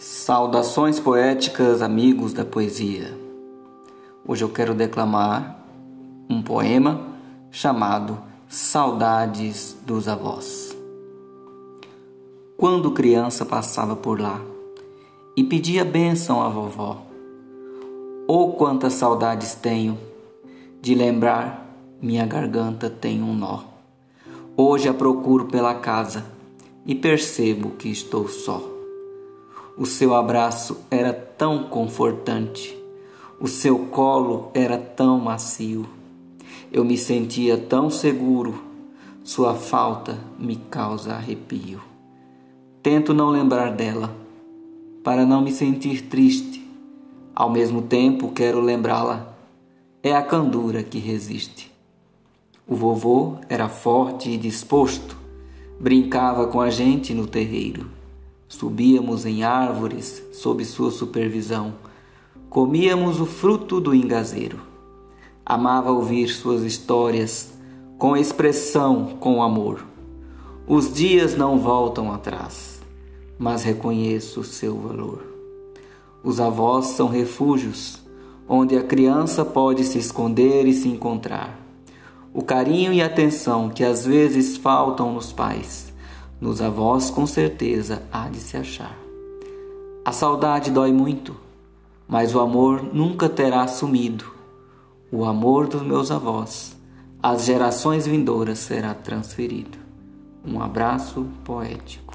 Saudações poéticas, amigos da poesia. Hoje eu quero declamar um poema chamado Saudades dos Avós. Quando criança passava por lá e pedia bênção à vovó, oh quantas saudades tenho de lembrar, minha garganta tem um nó. Hoje a procuro pela casa e percebo que estou só. O seu abraço era tão confortante, o seu colo era tão macio. Eu me sentia tão seguro, sua falta me causa arrepio. Tento não lembrar dela, para não me sentir triste. Ao mesmo tempo, quero lembrá-la. É a candura que resiste. O vovô era forte e disposto, brincava com a gente no terreiro. Subíamos em árvores sob sua supervisão. Comíamos o fruto do engazeiro. Amava ouvir suas histórias com expressão, com amor. Os dias não voltam atrás, mas reconheço seu valor. Os avós são refúgios onde a criança pode se esconder e se encontrar. O carinho e atenção que às vezes faltam nos pais nos avós, com certeza, há de se achar. A saudade dói muito, mas o amor nunca terá sumido. O amor dos meus avós, às gerações vindouras, será transferido. Um abraço poético.